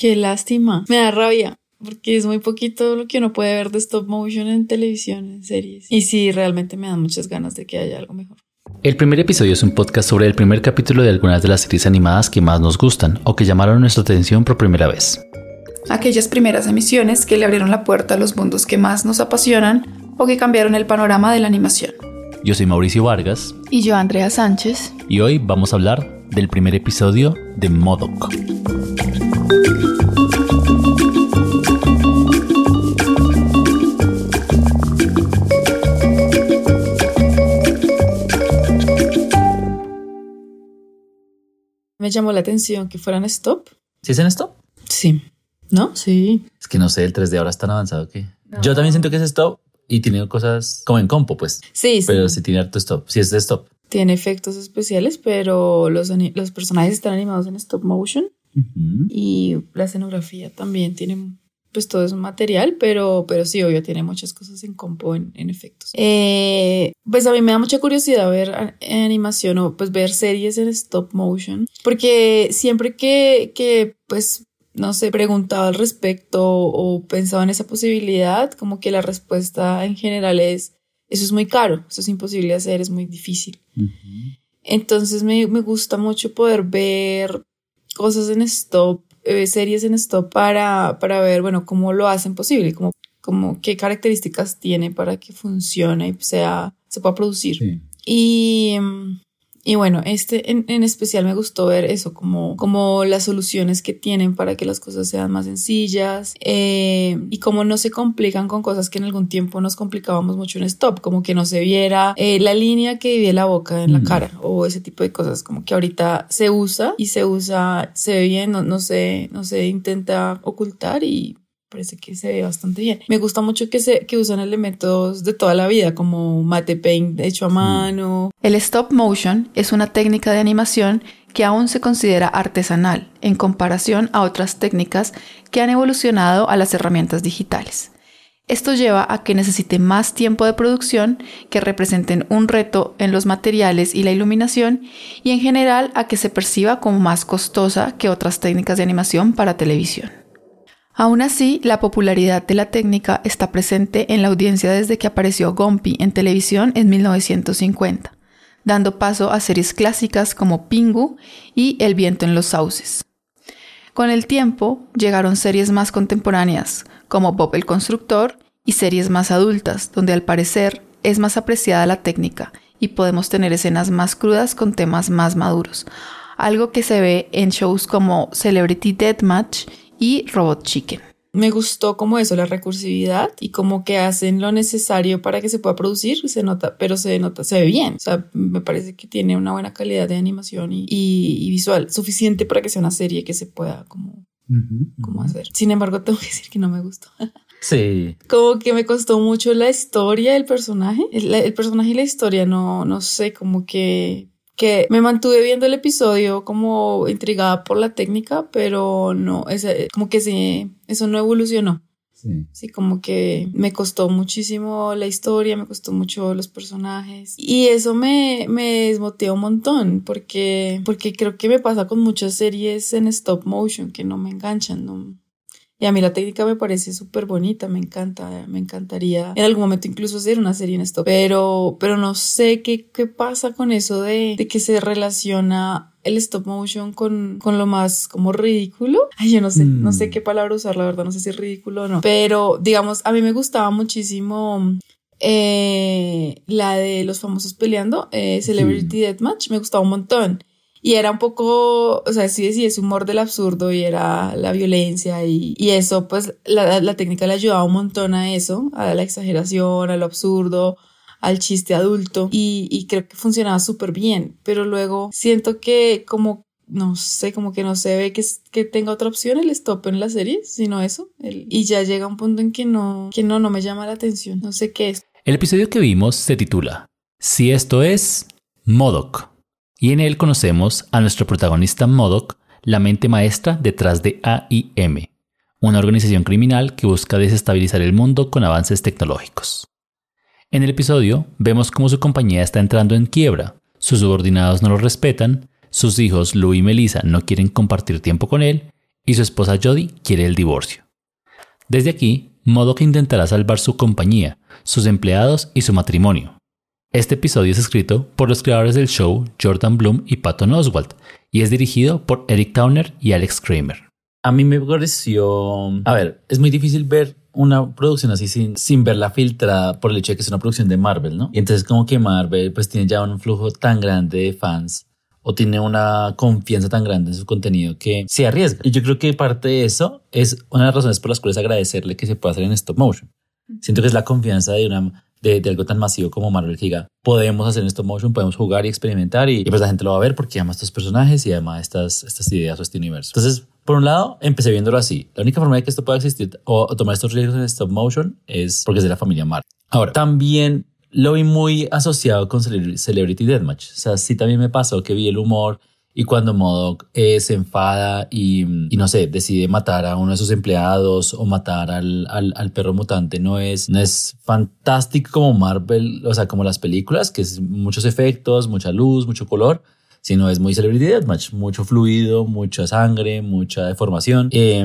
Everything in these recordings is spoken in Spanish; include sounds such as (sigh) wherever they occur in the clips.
Qué lástima. Me da rabia porque es muy poquito lo que uno puede ver de stop motion en televisión, en series. Y sí, realmente me dan muchas ganas de que haya algo mejor. El primer episodio es un podcast sobre el primer capítulo de algunas de las series animadas que más nos gustan o que llamaron nuestra atención por primera vez. Aquellas primeras emisiones que le abrieron la puerta a los mundos que más nos apasionan o que cambiaron el panorama de la animación. Yo soy Mauricio Vargas. Y yo Andrea Sánchez. Y hoy vamos a hablar del primer episodio de Modoc. Me llamó la atención que fueran stop. ¿Sí es en stop? Sí. ¿No? Sí. Es que no sé, el 3D ahora es tan avanzado que... Yo también siento que es stop y tiene cosas como en compo, pues. Sí, Pero sí tiene harto stop. Sí es de stop. Tiene efectos especiales, pero los, los personajes están animados en stop motion. Y la escenografía también tiene, pues todo es un material, pero, pero sí, obvio, tiene muchas cosas en compo, en, efectos. Eh, pues a mí me da mucha curiosidad ver animación o pues ver series en stop motion, porque siempre que, que pues no sé, preguntaba al respecto o pensaba en esa posibilidad, como que la respuesta en general es, eso es muy caro, eso es imposible de hacer, es muy difícil. Entonces me, me, gusta mucho poder ver cosas en stop, eh, series en stop para, para ver, bueno, cómo lo hacen posible, como, como qué características tiene para que funcione y sea, se pueda producir. Y, y bueno, este en, en, especial me gustó ver eso, como, como las soluciones que tienen para que las cosas sean más sencillas eh, y cómo no se complican con cosas que en algún tiempo nos complicábamos mucho en stop, como que no se viera eh, la línea que divide la boca en la mm. cara o ese tipo de cosas, como que ahorita se usa y se usa, se ve bien, no, no, se, no se intenta ocultar y parece que se ve bastante bien. Me gusta mucho que, se, que usan elementos de toda la vida, como mate paint hecho a mano. El stop motion es una técnica de animación que aún se considera artesanal en comparación a otras técnicas que han evolucionado a las herramientas digitales. Esto lleva a que necesite más tiempo de producción, que representen un reto en los materiales y la iluminación, y en general a que se perciba como más costosa que otras técnicas de animación para televisión. Aún así, la popularidad de la técnica está presente en la audiencia desde que apareció Gompi en televisión en 1950, dando paso a series clásicas como Pingu y El viento en los sauces. Con el tiempo llegaron series más contemporáneas, como Bob el Constructor, y series más adultas, donde al parecer es más apreciada la técnica y podemos tener escenas más crudas con temas más maduros, algo que se ve en shows como Celebrity Deathmatch y Robot Chicken. Me gustó como eso, la recursividad y como que hacen lo necesario para que se pueda producir, se nota, pero se nota, se ve bien. O sea, me parece que tiene una buena calidad de animación y, visual, suficiente para que sea una serie que se pueda como, como hacer. Sin embargo, (laughs) tengo que decir que no me gustó. Sí. Como que me costó mucho la historia del personaje. El, el personaje y la historia no, no sé, como que que me mantuve viendo el episodio como intrigada por la técnica, pero no, ese, como que sí, eso no evolucionó. Sí. sí. como que me costó muchísimo la historia, me costó mucho los personajes y eso me, me desmotiva un montón porque, porque creo que me pasa con muchas series en stop motion que no me enganchan, no, y a mí la técnica me parece súper bonita, me encanta, me encantaría en algún momento incluso hacer una serie en esto, pero, pero no sé qué, qué pasa con eso de, de que se relaciona el stop motion con, con lo más como ridículo. Ay, yo no sé, no sé mm. qué palabra usar, la verdad, no sé si es ridículo o no. Pero, digamos, a mí me gustaba muchísimo eh, la de los famosos peleando, eh, Celebrity Deathmatch, me gustaba un montón. Y era un poco, o sea, sí, sí, es humor del absurdo y era la violencia y, y eso, pues la, la, técnica le ayudaba un montón a eso, a la exageración, a lo absurdo, al chiste adulto y, y creo que funcionaba súper bien, pero luego siento que como, no sé, como que no se ve que, que tenga otra opción el stop en la serie, sino eso, y ya llega un punto en que no, que no, no me llama la atención, no sé qué es. El episodio que vimos se titula Si esto es Modoc y en él conocemos a nuestro protagonista Modoc, la mente maestra detrás de AIM, una organización criminal que busca desestabilizar el mundo con avances tecnológicos. En el episodio vemos cómo su compañía está entrando en quiebra, sus subordinados no lo respetan, sus hijos Lou y Melissa no quieren compartir tiempo con él y su esposa Jodie quiere el divorcio. Desde aquí, Modoc intentará salvar su compañía, sus empleados y su matrimonio. Este episodio es escrito por los creadores del show Jordan Bloom y Patton Oswalt y es dirigido por Eric Towner y Alex Kramer. A mí me pareció, a ver, es muy difícil ver una producción así sin, sin verla filtrada por el hecho de que es una producción de Marvel, ¿no? Y entonces como que Marvel pues tiene ya un flujo tan grande de fans o tiene una confianza tan grande en su contenido que se arriesga. Y yo creo que parte de eso es una de las razones por las cuales agradecerle que se pueda hacer en stop motion. Siento que es la confianza de una de, algo tan masivo como Marvel diga, podemos hacer en stop motion, podemos jugar y experimentar y, pues la gente lo va a ver porque ama estos personajes y ama estas, estas ideas o este universo. Entonces, por un lado, empecé viéndolo así. La única forma de que esto pueda existir o, tomar estos riesgos en stop motion es porque es de la familia Marvel. Ahora, también lo vi muy asociado con Celebrity Deathmatch. O sea, sí también me pasó que vi el humor y cuando Modoc eh, se enfada y, y, no sé, decide matar a uno de sus empleados o matar al, al, al, perro mutante, no es, no es fantástico como Marvel, o sea, como las películas, que es muchos efectos, mucha luz, mucho color, sino es muy Celebrity Deathmatch, mucho fluido, mucha sangre, mucha deformación. Eh,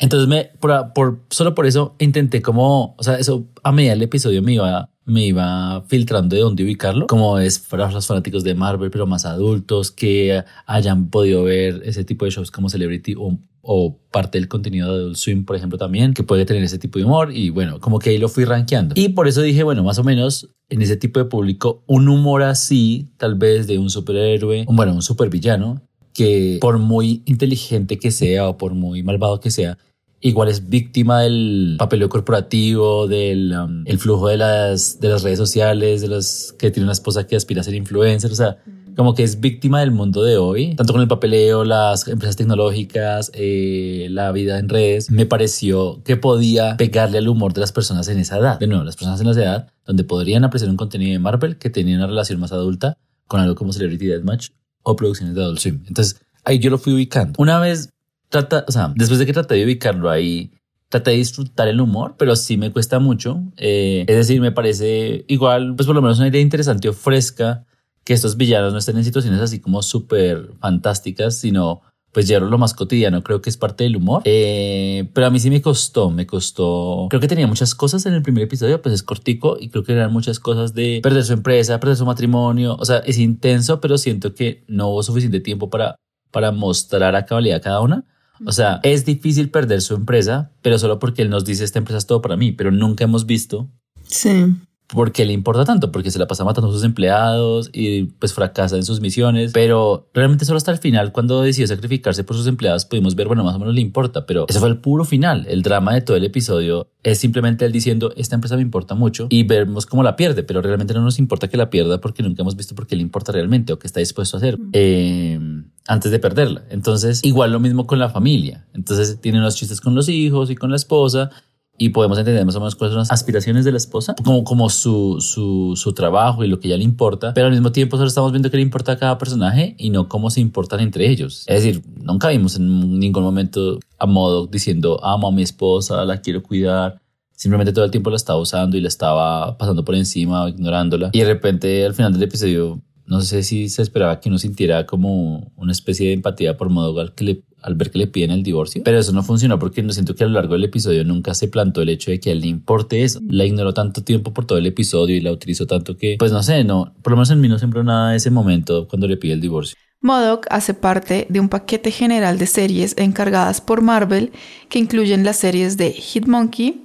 entonces, me, por, por, solo por eso intenté como, o sea, eso a medida del episodio me iba me iba filtrando de dónde ubicarlo, como es para los fanáticos de Marvel, pero más adultos que hayan podido ver ese tipo de shows como Celebrity o, parte del contenido de Adult Swim, por ejemplo, también, que puede tener ese tipo de humor y bueno, como que ahí lo fui rankeando. Y por eso dije, bueno, más o menos en ese tipo de público, un humor así, tal vez de un superhéroe, bueno, un supervillano, que por muy inteligente que sea o por muy malvado que sea, igual es víctima del papeleo corporativo, del um, el flujo de las, de las redes sociales, de los que tiene una esposa que aspira a ser influencer, o sea, como que es víctima del mundo de hoy, tanto con el papeleo, las empresas tecnológicas, eh, la vida en redes, me pareció que podía pegarle al humor de las personas en esa edad. De nuevo, las personas en esa edad, donde podrían apreciar un contenido de Marvel que tenía una relación más adulta con algo como Celebrity Deathmatch o producciones de Adult Swim. Entonces, ahí yo lo fui ubicando. Una vez trata, o sea, después de que traté de ubicarlo ahí, traté de disfrutar el humor, pero sí me cuesta mucho. Eh, es decir, me parece igual, pues por lo menos una idea interesante o fresca que estos villanos no estén en situaciones así como súper fantásticas, sino pues ya lo más cotidiano, creo que es parte del humor. Eh, pero a mí sí me costó, me costó. Creo que tenía muchas cosas en el primer episodio, pues es cortico y creo que eran muchas cosas de perder su empresa, perder su matrimonio. O sea, es intenso, pero siento que no hubo suficiente tiempo para, para mostrar a cabalidad cada una. O sea, es difícil perder su empresa, pero solo porque él nos dice esta empresa es todo para mí, pero nunca hemos visto. Sí. ¿Por qué le importa tanto? Porque se la pasa matando a sus empleados y pues fracasa en sus misiones. Pero realmente solo hasta el final, cuando decidió sacrificarse por sus empleados, pudimos ver, bueno, más o menos le importa. Pero ese fue el puro final. El drama de todo el episodio es simplemente él diciendo, esta empresa me importa mucho y vemos cómo la pierde, pero realmente no nos importa que la pierda porque nunca hemos visto por qué le importa realmente o qué está dispuesto a hacer eh, antes de perderla. Entonces, igual lo mismo con la familia. Entonces, tiene unos chistes con los hijos y con la esposa y podemos entender más o menos cuáles son las aspiraciones de la esposa, como, como su, su, su trabajo y lo que ya le importa, pero al mismo tiempo solo estamos viendo qué le importa a cada personaje y no cómo se importan entre ellos. Es decir, nunca vimos en ningún momento a modo diciendo amo a mi esposa, la quiero cuidar. Simplemente todo el tiempo la estaba usando y la estaba pasando por encima, ignorándola. Y de repente al final del episodio no sé si se esperaba que uno sintiera como una especie de empatía por modo al, que le, al ver que le piden el divorcio, pero eso no funcionó porque no siento que a lo largo del episodio nunca se plantó el hecho de que a él le importe eso. La ignoró tanto tiempo por todo el episodio y la utilizó tanto que, pues no sé, no, por lo menos en mí no sembró nada de ese momento cuando le pide el divorcio. Modoc hace parte de un paquete general de series encargadas por Marvel que incluyen las series de Hitmonkey,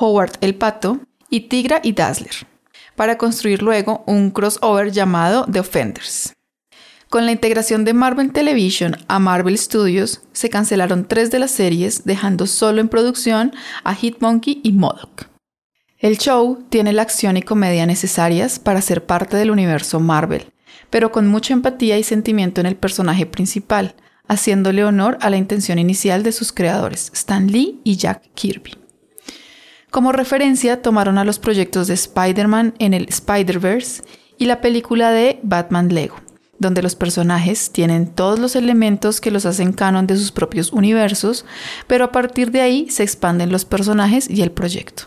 Howard el Pato y Tigra y Dazzler para construir luego un crossover llamado The Offenders. Con la integración de Marvel Television a Marvel Studios, se cancelaron tres de las series, dejando solo en producción a Hitmonkey y Modoc. El show tiene la acción y comedia necesarias para ser parte del universo Marvel, pero con mucha empatía y sentimiento en el personaje principal, haciéndole honor a la intención inicial de sus creadores, Stan Lee y Jack Kirby. Como referencia tomaron a los proyectos de Spider-Man en el Spider-Verse y la película de Batman Lego, donde los personajes tienen todos los elementos que los hacen canon de sus propios universos, pero a partir de ahí se expanden los personajes y el proyecto.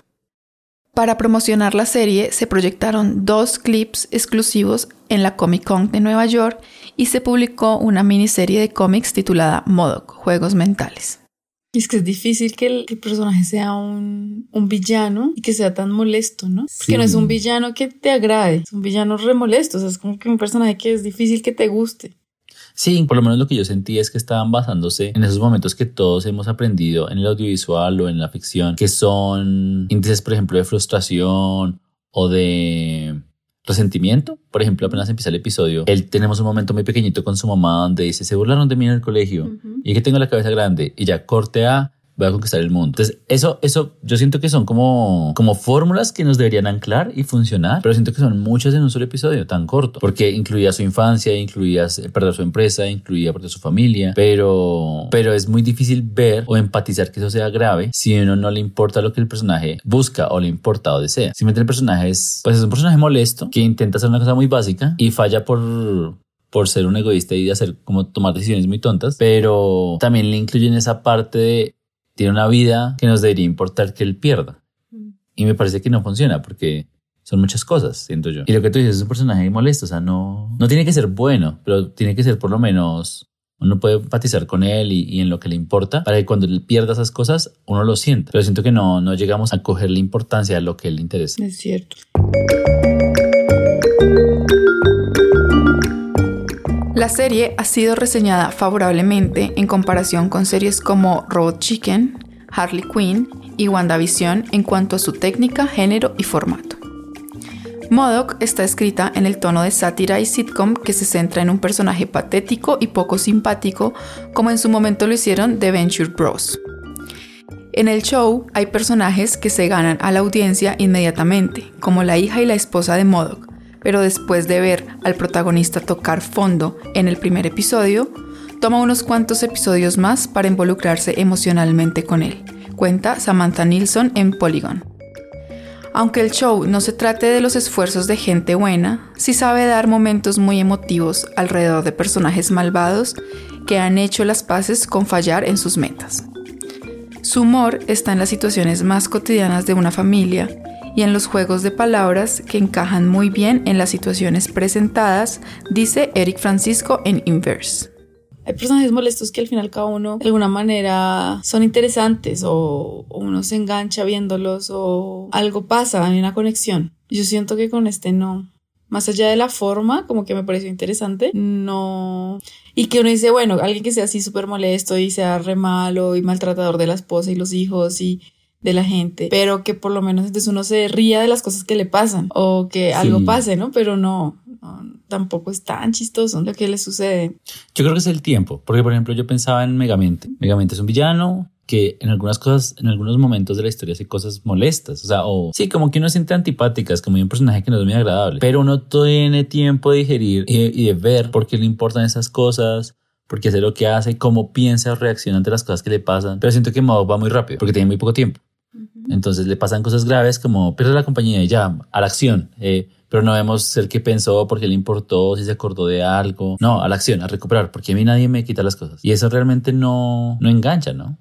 Para promocionar la serie se proyectaron dos clips exclusivos en la Comic Con de Nueva York y se publicó una miniserie de cómics titulada Modoc, Juegos Mentales. Y es que es difícil que el, personaje sea un, villano y que sea tan molesto, ¿no? Porque no es un villano que te agrade, es un villano remolesto, o sea, es como que un personaje que es difícil que te guste. Sí, por lo menos lo que yo sentí es que estaban basándose en esos momentos que todos hemos aprendido en el audiovisual o en la ficción, que son índices, por ejemplo, de frustración o de resentimiento. Por ejemplo, apenas empieza el episodio, él tenemos un momento muy pequeñito con su mamá donde dice, se burlaron de mí en el colegio y que tengo la cabeza grande y ya corte a voy a conquistar el mundo. Entonces, eso, eso, yo siento que son como, como fórmulas que nos deberían anclar y funcionar, pero siento que son muchas en un solo episodio tan corto, porque incluía su infancia, incluía perder su empresa, incluía perder su familia, pero, pero es muy difícil ver o empatizar que eso sea grave si a uno no le importa lo que el personaje busca o le importa o desea. Simplemente el personaje es, pues es un personaje molesto que intenta hacer una cosa muy básica y falla por, por ser un egoísta y hacer como tomar decisiones muy tontas, pero también le incluyen esa parte de tiene una vida que nos debería importar que él pierda. Mm. Y me parece que no funciona porque son muchas cosas, siento yo. Y lo que tú dices es un personaje molesto, o sea, no, no tiene que ser bueno, pero tiene que ser por lo menos uno puede empatizar con él y, en lo que le importa para que cuando él pierda esas cosas uno lo sienta. Pero siento que no, no llegamos a coger la importancia a lo que le interesa. Es cierto. La serie ha sido reseñada favorablemente en comparación con series como Robot Chicken, Harley Quinn y WandaVision en cuanto a su técnica, género y formato. Modoc está escrita en el tono de sátira y sitcom que se centra en un personaje patético y poco simpático, como en su momento lo hicieron The Venture Bros. En el show hay personajes que se ganan a la audiencia inmediatamente, como la hija y la esposa de Modoc, pero después de ver al protagonista tocar fondo en el primer episodio, toma unos cuantos episodios más para involucrarse emocionalmente con él, cuenta Samantha Nilsson en Polygon. Aunque el show no se trate de los esfuerzos de gente buena, sí sabe dar momentos muy emotivos alrededor de personajes malvados que han hecho las paces con fallar en sus metas. Su humor está en las situaciones más cotidianas de una familia y en los juegos de palabras que encajan muy bien en las situaciones presentadas, dice Eric Francisco en Inverse. Hay personajes molestos que al final cada uno de alguna manera son interesantes o, uno se engancha viéndolos o algo pasa, hay una conexión. Yo siento que con este no. Más allá de la forma, como que me pareció interesante, no. Y que uno dice, bueno, alguien que sea así súper molesto y sea re malo y maltratador de la esposa y los hijos y de la gente, pero que por lo menos entonces uno se ría de las cosas que le pasan o que algo pase, ¿no? Pero no, tampoco es tan chistoso lo que le sucede. Yo creo que es el tiempo, porque por ejemplo yo pensaba en Megamente. Megamente es un villano que en algunas cosas, en algunos momentos de la historia hace cosas molestas, o sea, o sí, como que uno siente antipáticas, como un personaje que no es muy agradable, pero uno tiene tiempo de digerir y, de ver por qué le importan esas cosas, por qué hace lo que hace, cómo piensa o reacciona ante las cosas que le pasan. Pero siento que Mao va muy rápido porque tiene muy poco tiempo. Entonces le pasan cosas graves como pierde la compañía y ya, a la acción. Eh, pero no vemos el que pensó, porque le importó, si se acordó de algo. No, a la acción, a recuperar, porque a mí nadie me quita las cosas. Y eso realmente no, no engancha, ¿no?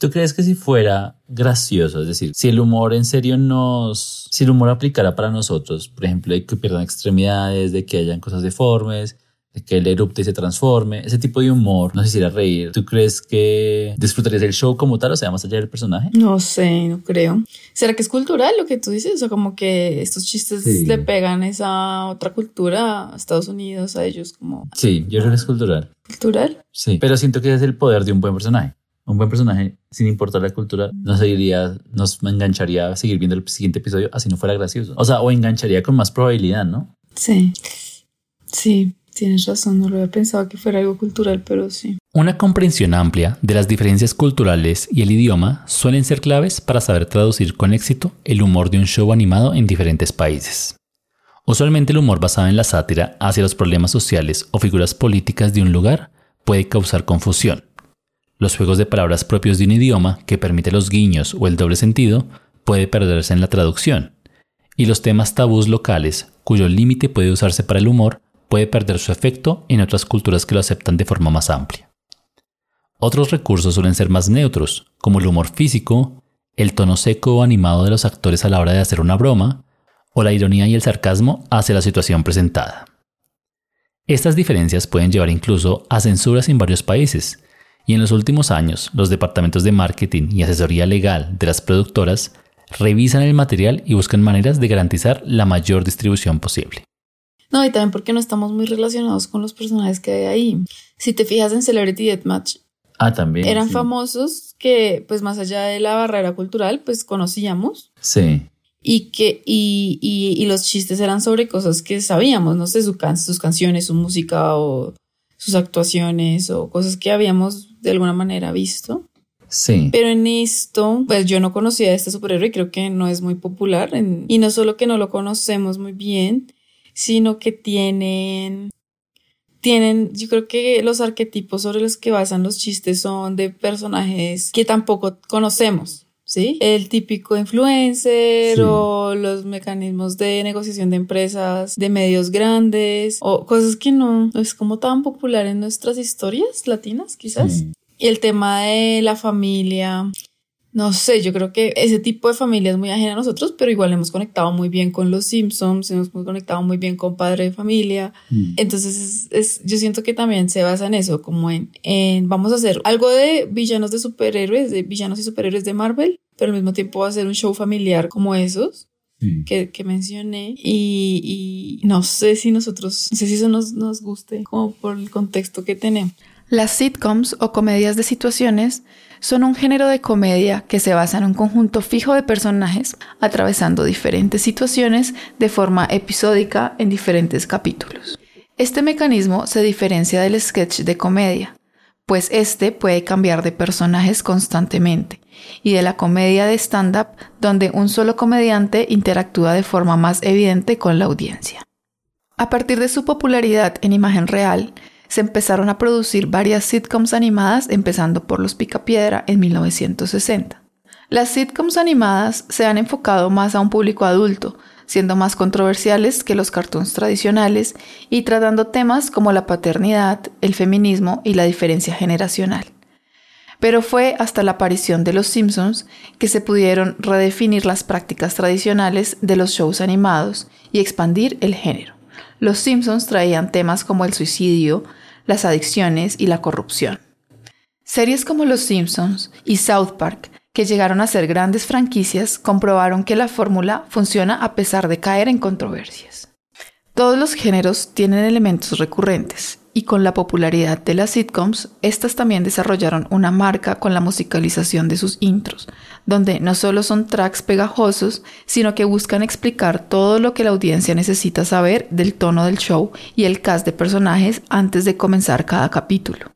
¿Tú crees que si fuera gracioso, es decir, si el humor en serio nos, si el humor aplicara para nosotros, por ejemplo, de que pierdan extremidades, de que hayan cosas deformes, que él erupte y se transforme, ese tipo de humor no si hiciera reír. ¿Tú crees que disfrutarías del show como tal, o sea, más allá del personaje? No sé, no creo. ¿Será que es cultural lo que tú dices? O sea, como que estos chistes le pegan esa otra cultura a Estados Unidos, a ellos como... Sí, yo creo que es cultural. ¿Cultural? Sí, pero siento que es el poder de un buen personaje. Un buen personaje, sin importar la cultura, nos seguiría, nos engancharía a seguir viendo el siguiente episodio así no fuera gracioso. O sea, o engancharía con más probabilidad, ¿no? Sí. Sí. Tienes razón, no lo había pensado que fuera algo cultural, pero sí. Una comprensión amplia de las diferencias culturales y el idioma suelen ser claves para saber traducir con éxito el humor de un show animado en diferentes países. Usualmente el humor basado en la sátira hacia los problemas sociales o figuras políticas de un lugar puede causar confusión. Los juegos de palabras propios de un idioma que permite los guiños o el doble sentido puede perderse en la traducción. Y los temas tabús locales, cuyo límite puede usarse para el humor, puede perder su efecto en otras culturas que lo aceptan de forma más amplia. Otros recursos suelen ser más neutros, como el humor físico, el tono seco o animado de los actores a la hora de hacer una broma, o la ironía y el sarcasmo hacia la situación presentada. Estas diferencias pueden llevar incluso a censuras en varios países, y en los últimos años los departamentos de marketing y asesoría legal de las productoras revisan el material y buscan maneras de garantizar la mayor distribución posible. No, y también porque no estamos muy relacionados con los personajes que hay ahí. Si te fijas en Celebrity Deathmatch, Ah, también. eran sí. famosos que, pues más allá de la barrera cultural, pues conocíamos Sí. y que y, y, y los chistes eran sobre cosas que sabíamos, no sé, su can- sus canciones, su música o sus actuaciones o cosas que habíamos de alguna manera visto. Sí. Pero en esto, pues yo no conocía a este superhéroe y creo que no es muy popular. en- y no solo que no lo conocemos muy bien, sino que tienen, tienen, yo creo que los arquetipos sobre los que basan los chistes son de personajes que tampoco conocemos. ¿Sí? El típico influencer Sí. o los mecanismos de negociación de empresas, de medios grandes o cosas que no, no es como tan popular en nuestras historias latinas, quizás. Sí. Y el tema de la familia, no sé, yo creo que ese tipo de familia es muy ajena a nosotros, pero igual hemos conectado muy bien con los Simpsons, hemos conectado muy bien con Padre de Familia. Mm. Entonces, es, es- yo siento que también se basa en eso, como en, en vamos a hacer algo de villanos de superhéroes, de villanos y superhéroes de Marvel, pero al mismo tiempo va a ser un show familiar como esos Sí. que, que mencioné. Y, y no sé si nosotros, no sé si eso nos, nos guste, como por el contexto que tenemos. Las sitcoms o comedias de situaciones son un género de comedia que se basa en un conjunto fijo de personajes atravesando diferentes situaciones de forma episódica en diferentes capítulos. Este mecanismo se diferencia del sketch de comedia, pues este puede cambiar de personajes constantemente, y de la comedia de stand-up donde un solo comediante interactúa de forma más evidente con la audiencia. A partir de su popularidad en imagen real, se empezaron a producir varias sitcoms animadas, empezando por Los Picapiedra en 1960. Las sitcoms animadas se han enfocado más a un público adulto, siendo más controversiales que los cartoons tradicionales y tratando temas como la paternidad, el feminismo y la diferencia generacional. Pero fue hasta la aparición de Los Simpsons que se pudieron redefinir las prácticas tradicionales de los shows animados y expandir el género. Los Simpsons traían temas como el suicidio, las adicciones y la corrupción. Series como Los Simpsons y South Park, que llegaron a ser grandes franquicias, comprobaron que la fórmula funciona a pesar de caer en controversias. Todos los géneros tienen elementos recurrentes, y con la popularidad de las sitcoms, estas también desarrollaron una marca con la musicalización de sus intros, donde no solo son tracks pegajosos, sino que buscan explicar todo lo que la audiencia necesita saber del tono del show y el cast de personajes antes de comenzar cada capítulo.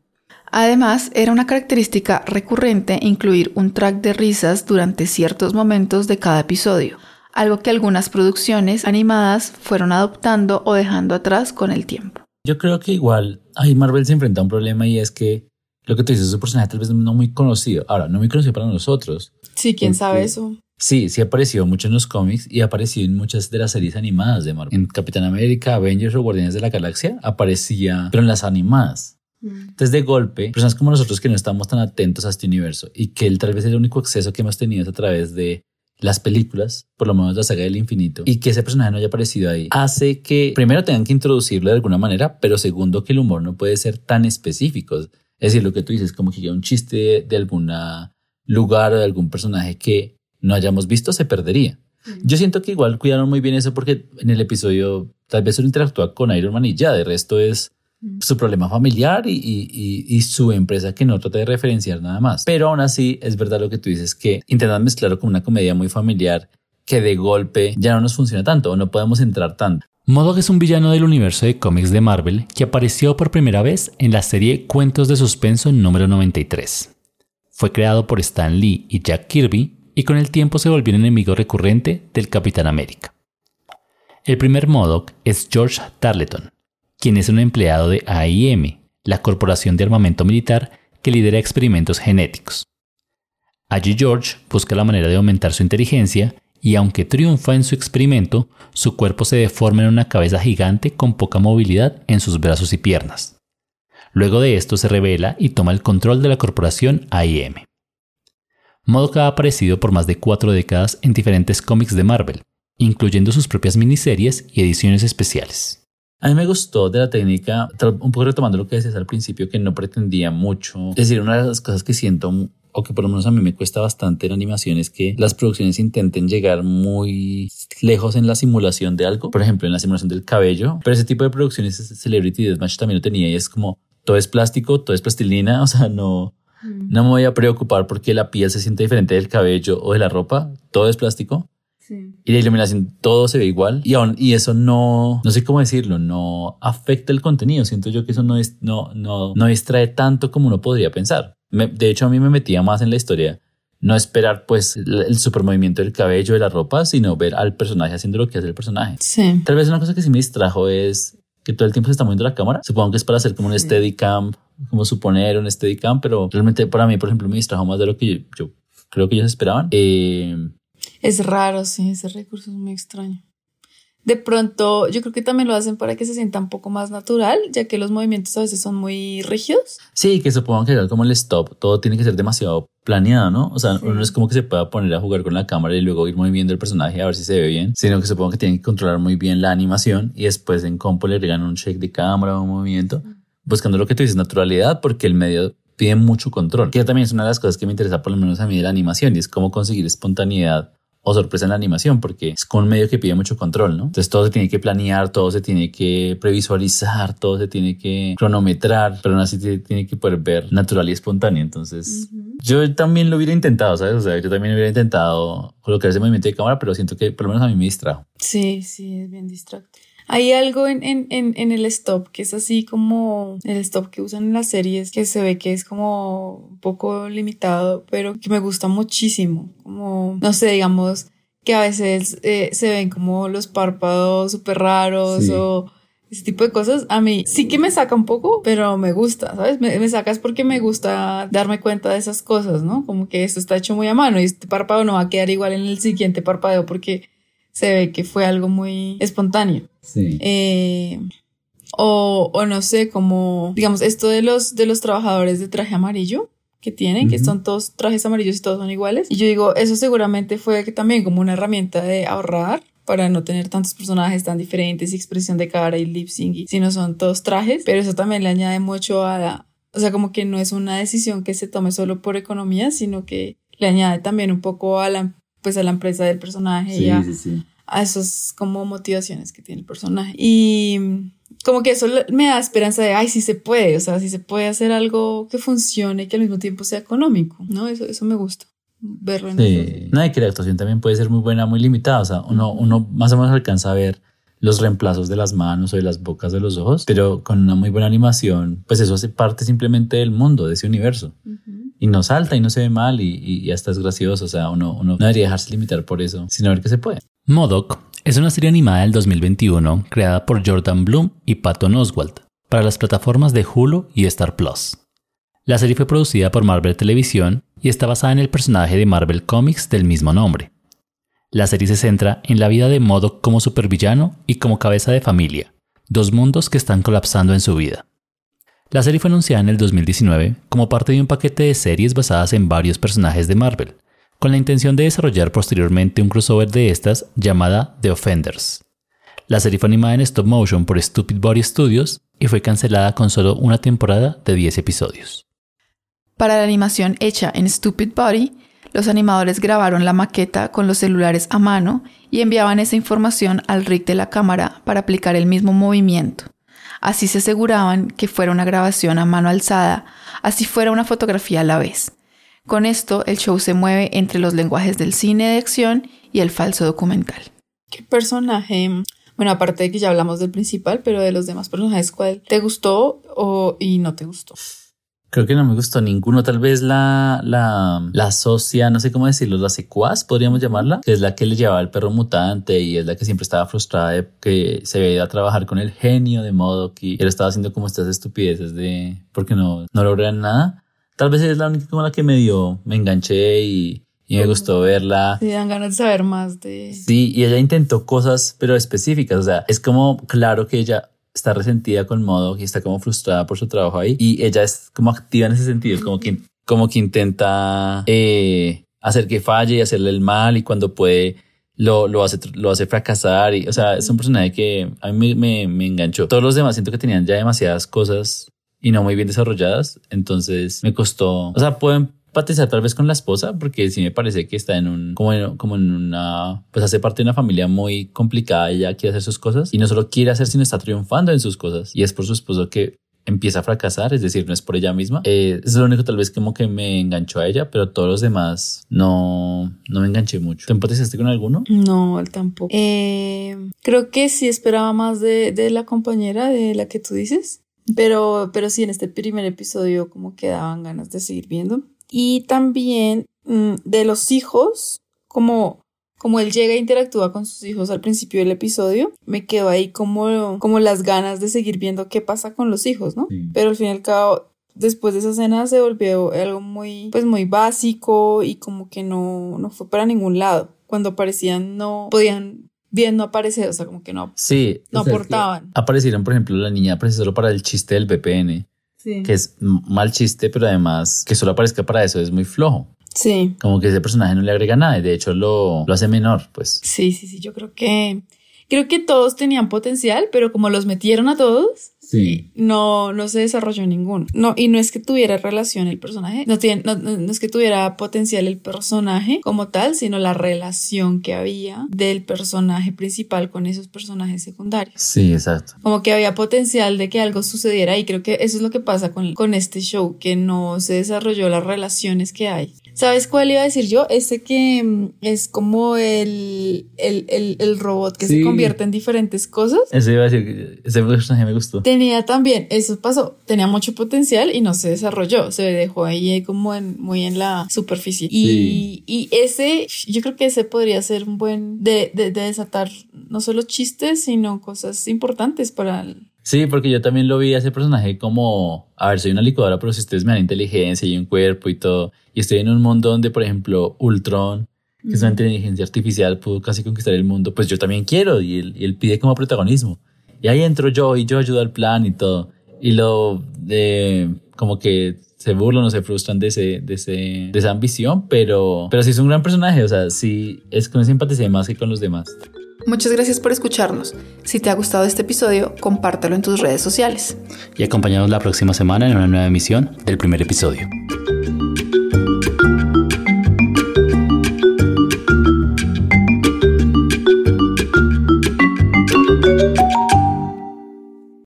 Además, era una característica recurrente incluir un track de risas durante ciertos momentos de cada episodio, algo que algunas producciones animadas fueron adoptando o dejando atrás con el tiempo. Yo creo que igual ahí Marvel se enfrenta a un problema y es que lo que tú dices, su personaje tal vez no muy conocido. Ahora, no muy conocido para nosotros. Sí, quién sabe eso. Sí, sí apareció mucho en los cómics y apareció en muchas de las series animadas de Marvel. En Capitán América, Avengers o Guardianes de la Galaxia aparecía, pero en las animadas. Entonces, de golpe, personas como nosotros que no estamos tan atentos a este universo y que el, tal vez el único acceso que hemos tenido es a través de las películas, por lo menos la saga del infinito, y que ese personaje no haya aparecido ahí, hace que primero tengan que introducirlo de alguna manera, pero segundo que el humor no puede ser tan específico. Es decir, lo que tú dices, como que un chiste de, de algún lugar o de algún personaje que no hayamos visto se perdería. Yo siento que igual cuidaron muy bien eso porque en el episodio tal vez solo interactúa con Iron Man y ya, de resto es su problema familiar y, y- y- su empresa que no trata de referenciar nada más. Pero aún así es verdad lo que tú dices que intentan mezclarlo con una comedia muy familiar que de golpe ya no nos funciona tanto o no podemos entrar tanto. MODOK es un villano del universo de cómics de Marvel que apareció por primera vez en la serie Cuentos de Suspenso número 93. Fue creado por Stan Lee y Jack Kirby y con el tiempo se volvió un enemigo recurrente del Capitán América. El primer MODOK es George Tarleton, quien es un empleado de AIM, la corporación de armamento militar que lidera experimentos genéticos. Allí George busca la manera de aumentar su inteligencia y aunque triunfa en su experimento, su cuerpo se deforma en una cabeza gigante con poca movilidad en sus brazos y piernas. Luego de esto se revela y toma el control de la corporación AIM. MODOK ha aparecido por más de cuatro décadas en diferentes cómics de Marvel, incluyendo sus propias miniseries y ediciones especiales. A mí me gustó de la técnica, un poco retomando lo que decías al principio, que no pretendía mucho. Es decir, una de las cosas que siento o que por lo menos a mí me cuesta bastante en animación es que las producciones intenten llegar muy lejos en la simulación de algo, por ejemplo en la simulación del cabello, pero ese tipo de producciones Celebrity Deathmatch también lo tenía y es como todo es plástico, todo es plastilina, (laughs) o sea, no, mm. no me voy a preocupar porque la piel se siente diferente del cabello o de la ropa, todo es plástico. Y la iluminación, todo se ve igual. Y aún, y eso no, no sé cómo decirlo, no afecta el contenido. Siento yo que eso no es, no, no, no distrae tanto como uno podría pensar de hecho, a mí me metía más en la historia no esperar pues el, super movimiento del cabello, de la ropa, sino ver al personaje haciendo lo que hace el personaje. Sí. Tal vez una cosa que sí me distrajo es que todo el tiempo se está moviendo la cámara. Supongo que es para hacer como un steady cam, como suponer un steady cam, pero realmente para mí, por ejemplo, me distrajo más de lo que yo, creo que ellos esperaban. Eh, es raro, sí, ese recurso es muy extraño. De pronto, yo creo que también lo hacen para que se sienta un poco más natural, ya que los movimientos a veces son muy rígidos. Sí, que supongo que como el stop, todo tiene que ser demasiado planeado, ¿no? O sea, no es como que se pueda poner a jugar con la cámara y luego ir moviendo el personaje a ver si se ve bien, sino que supongo que tienen que controlar muy bien la animación y después en compo le regan un shake de cámara o un movimiento, buscando lo que tú dices, naturalidad, porque el medio pide mucho control. Que también es una de las cosas que me interesa por lo menos a mí de la animación y es cómo conseguir espontaneidad o sorpresa en la animación porque es con un medio que pide mucho control, ¿no? Entonces todo se tiene que planear, todo se tiene que previsualizar, todo se tiene que cronometrar, pero aún así se tiene que poder ver natural y espontáneo. Entonces yo también lo hubiera intentado, ¿sabes? O sea, yo también hubiera intentado colocar ese movimiento de cámara, pero siento que por lo menos a mí me distrajo. Sí, sí, es bien distracto. Hay algo en, en, en, el stop que es así como el stop que usan en las series, que se ve que es como un poco limitado, pero que me gusta muchísimo. Como, no sé, digamos que a veces eh, se ven como los párpados súper raros o ese tipo de cosas. A mí sí que me saca un poco, pero me gusta, ¿sabes? Me, me sacas porque me gusta darme cuenta de esas cosas, ¿no? Como que esto está hecho muy a mano y este párpado no va a quedar igual en el siguiente párpado porque se ve que fue algo muy espontáneo. Sí. Eh, o, o, no sé, como, digamos, esto de los, de los trabajadores de traje amarillo que tienen, que son todos trajes amarillos y todos son iguales. Y yo digo, eso seguramente fue que también como una herramienta de ahorrar para no tener tantos personajes tan diferentes y expresión de cara y lip sync, si no son todos trajes, pero eso también le añade mucho a la, o sea, como que no es una decisión que se tome solo por economía, sino que le añade también un poco a la pues a la empresa del personaje y a, a esas como motivaciones que tiene el personaje. Y como que eso me da esperanza de, ay, sí se puede, o sea, sí se puede hacer algo que funcione y que al mismo tiempo sea económico, ¿no? Eso, eso me gusta verlo en Sí, no, que la actuación también puede ser muy buena, muy limitada, o sea, uno, uno más o menos alcanza a ver los reemplazos de las manos o de las bocas de los ojos, pero con una muy buena animación, pues eso hace parte simplemente del mundo, de ese universo y no salta y no se ve mal y, hasta es gracioso. O sea, uno, uno no debería dejarse limitar por eso, sino ver que se puede. Modoc es una serie animada del 2021 creada por Jordan Bloom y Patton Oswalt para las plataformas de Hulu y Star Plus. La serie fue producida por Marvel Televisión y está basada en el personaje de Marvel Comics del mismo nombre. La serie se centra en la vida de Modoc como supervillano y como cabeza de familia, dos mundos que están colapsando en su vida. La serie fue anunciada en el 2019 como parte de un paquete de series basadas en varios personajes de Marvel, con la intención de desarrollar posteriormente un crossover de estas llamada The Offenders. La serie fue animada en stop motion por Stupid Body Studios y fue cancelada con solo una temporada de 10 episodios. Para la animación hecha en Stupid Body, los animadores grabaron la maqueta con los celulares a mano y enviaban esa información al rig de la cámara para aplicar el mismo movimiento. Así se aseguraban que fuera una grabación a mano alzada, así fuera una fotografía a la vez. Con esto, el show se mueve entre los lenguajes del cine de acción y el falso documental. ¿Qué personaje? Bueno, aparte de que ya hablamos del principal, pero de los demás personajes, ¿cuál te gustó o, y no te gustó? Creo que no me gustó ninguno. Tal vez la, la, la socia, no sé cómo decirlo, la secuaz, podríamos llamarla, que es la que le llevaba el perro mutante y es la que siempre estaba frustrada de que se había ido a trabajar con el genio de modo que él estaba haciendo como estas estupideces de porque no, no logran nada. Tal vez es la única como la que me dio, me enganché y, y me gustó verla. Sí, dan ganas de saber más de. Sí, y ella intentó cosas, pero específicas. O sea, es como claro que ella está resentida con modo y está como frustrada por su trabajo ahí y ella es como activa en ese sentido, como que, como que intenta eh, hacer que falle y hacerle el mal y cuando puede lo, lo, hace, lo hace fracasar. Y, o sea, es un personaje que a mí me, me, enganchó. Todos los demás siento que tenían ya demasiadas cosas y no muy bien desarrolladas. Entonces me costó, o sea, pueden empatizar tal vez con la esposa porque sí me parece que está en un, como en, como en una, pues hace parte de una familia muy complicada. Ella quiere hacer sus cosas y no solo quiere hacer, sino está triunfando en sus cosas. Y es por su esposo que empieza a fracasar, es decir, no es por ella misma. Eh, es lo único tal vez como que me enganchó a ella, pero todos los demás no, no me enganché mucho. ¿Te empatizaste con alguno? No, tampoco. Eh, creo que sí esperaba más de, de, la compañera, de la que tú dices, pero, pero sí, en este primer episodio como que daban ganas de seguir viendo. Y también mm, de los hijos, como como él llega e interactúa con sus hijos al principio del episodio, me quedo ahí como, como las ganas de seguir viendo qué pasa con los hijos, ¿no? Pero al fin y al cabo, después de esa escena se volvió algo muy, pues muy básico y como que no, no fue para ningún lado. Cuando aparecían no podían bien no aparecer, o sea, como que no, sí, no aportaban. Aparecieron, por ejemplo, la niña aparece solo para el chiste del VPN. Sí. Que es mal chiste, pero además que solo aparezca para eso es muy flojo. Sí. Como que ese personaje no le agrega nada y de hecho lo, lo hace menor, pues. Sí, sí, sí, yo creo que creo que todos tenían potencial, pero como los metieron a todos, sí. no, no se desarrolló ninguno. No, y no es que tuviera relación el personaje, no, tiene, no, no, es que tuviera potencial el personaje como tal, sino la relación que había del personaje principal con esos personajes secundarios. Sí, exacto. Como que había potencial de que algo sucediera y creo que eso es lo que pasa con, con este show, que no se desarrolló las relaciones que hay. ¿Sabes cuál iba a decir yo? Ese que mm, es como el, el, el, el robot que se convierte en diferentes cosas. Ese iba a decir, ese personaje me gustó. Tenía también, eso pasó, tenía mucho potencial y no se desarrolló, se dejó ahí como en, muy en la superficie. Y, y ese, yo creo que ese podría ser un buen de, de, de desatar no solo chistes, sino cosas importantes para el, Sí, porque yo también lo vi a ese personaje como, a ver, soy una licuadora, pero si ustedes me dan inteligencia y un cuerpo y todo, y estoy en un mundo donde, por ejemplo, Ultron, que es una inteligencia artificial, pudo casi conquistar el mundo, pues yo también quiero, y él, y él pide como protagonismo. Y ahí entro yo y yo ayudo al plan y todo. Y lo, de como que se burlan o se frustran de, ese, de, ese, de esa ambición, pero, pero sí es un gran personaje, o sea, sí es con esa empatía más que con los demás. Muchas gracias por escucharnos. Si te ha gustado este episodio, compártelo en tus redes sociales. Y acompáñanos la próxima semana en una nueva emisión del primer episodio.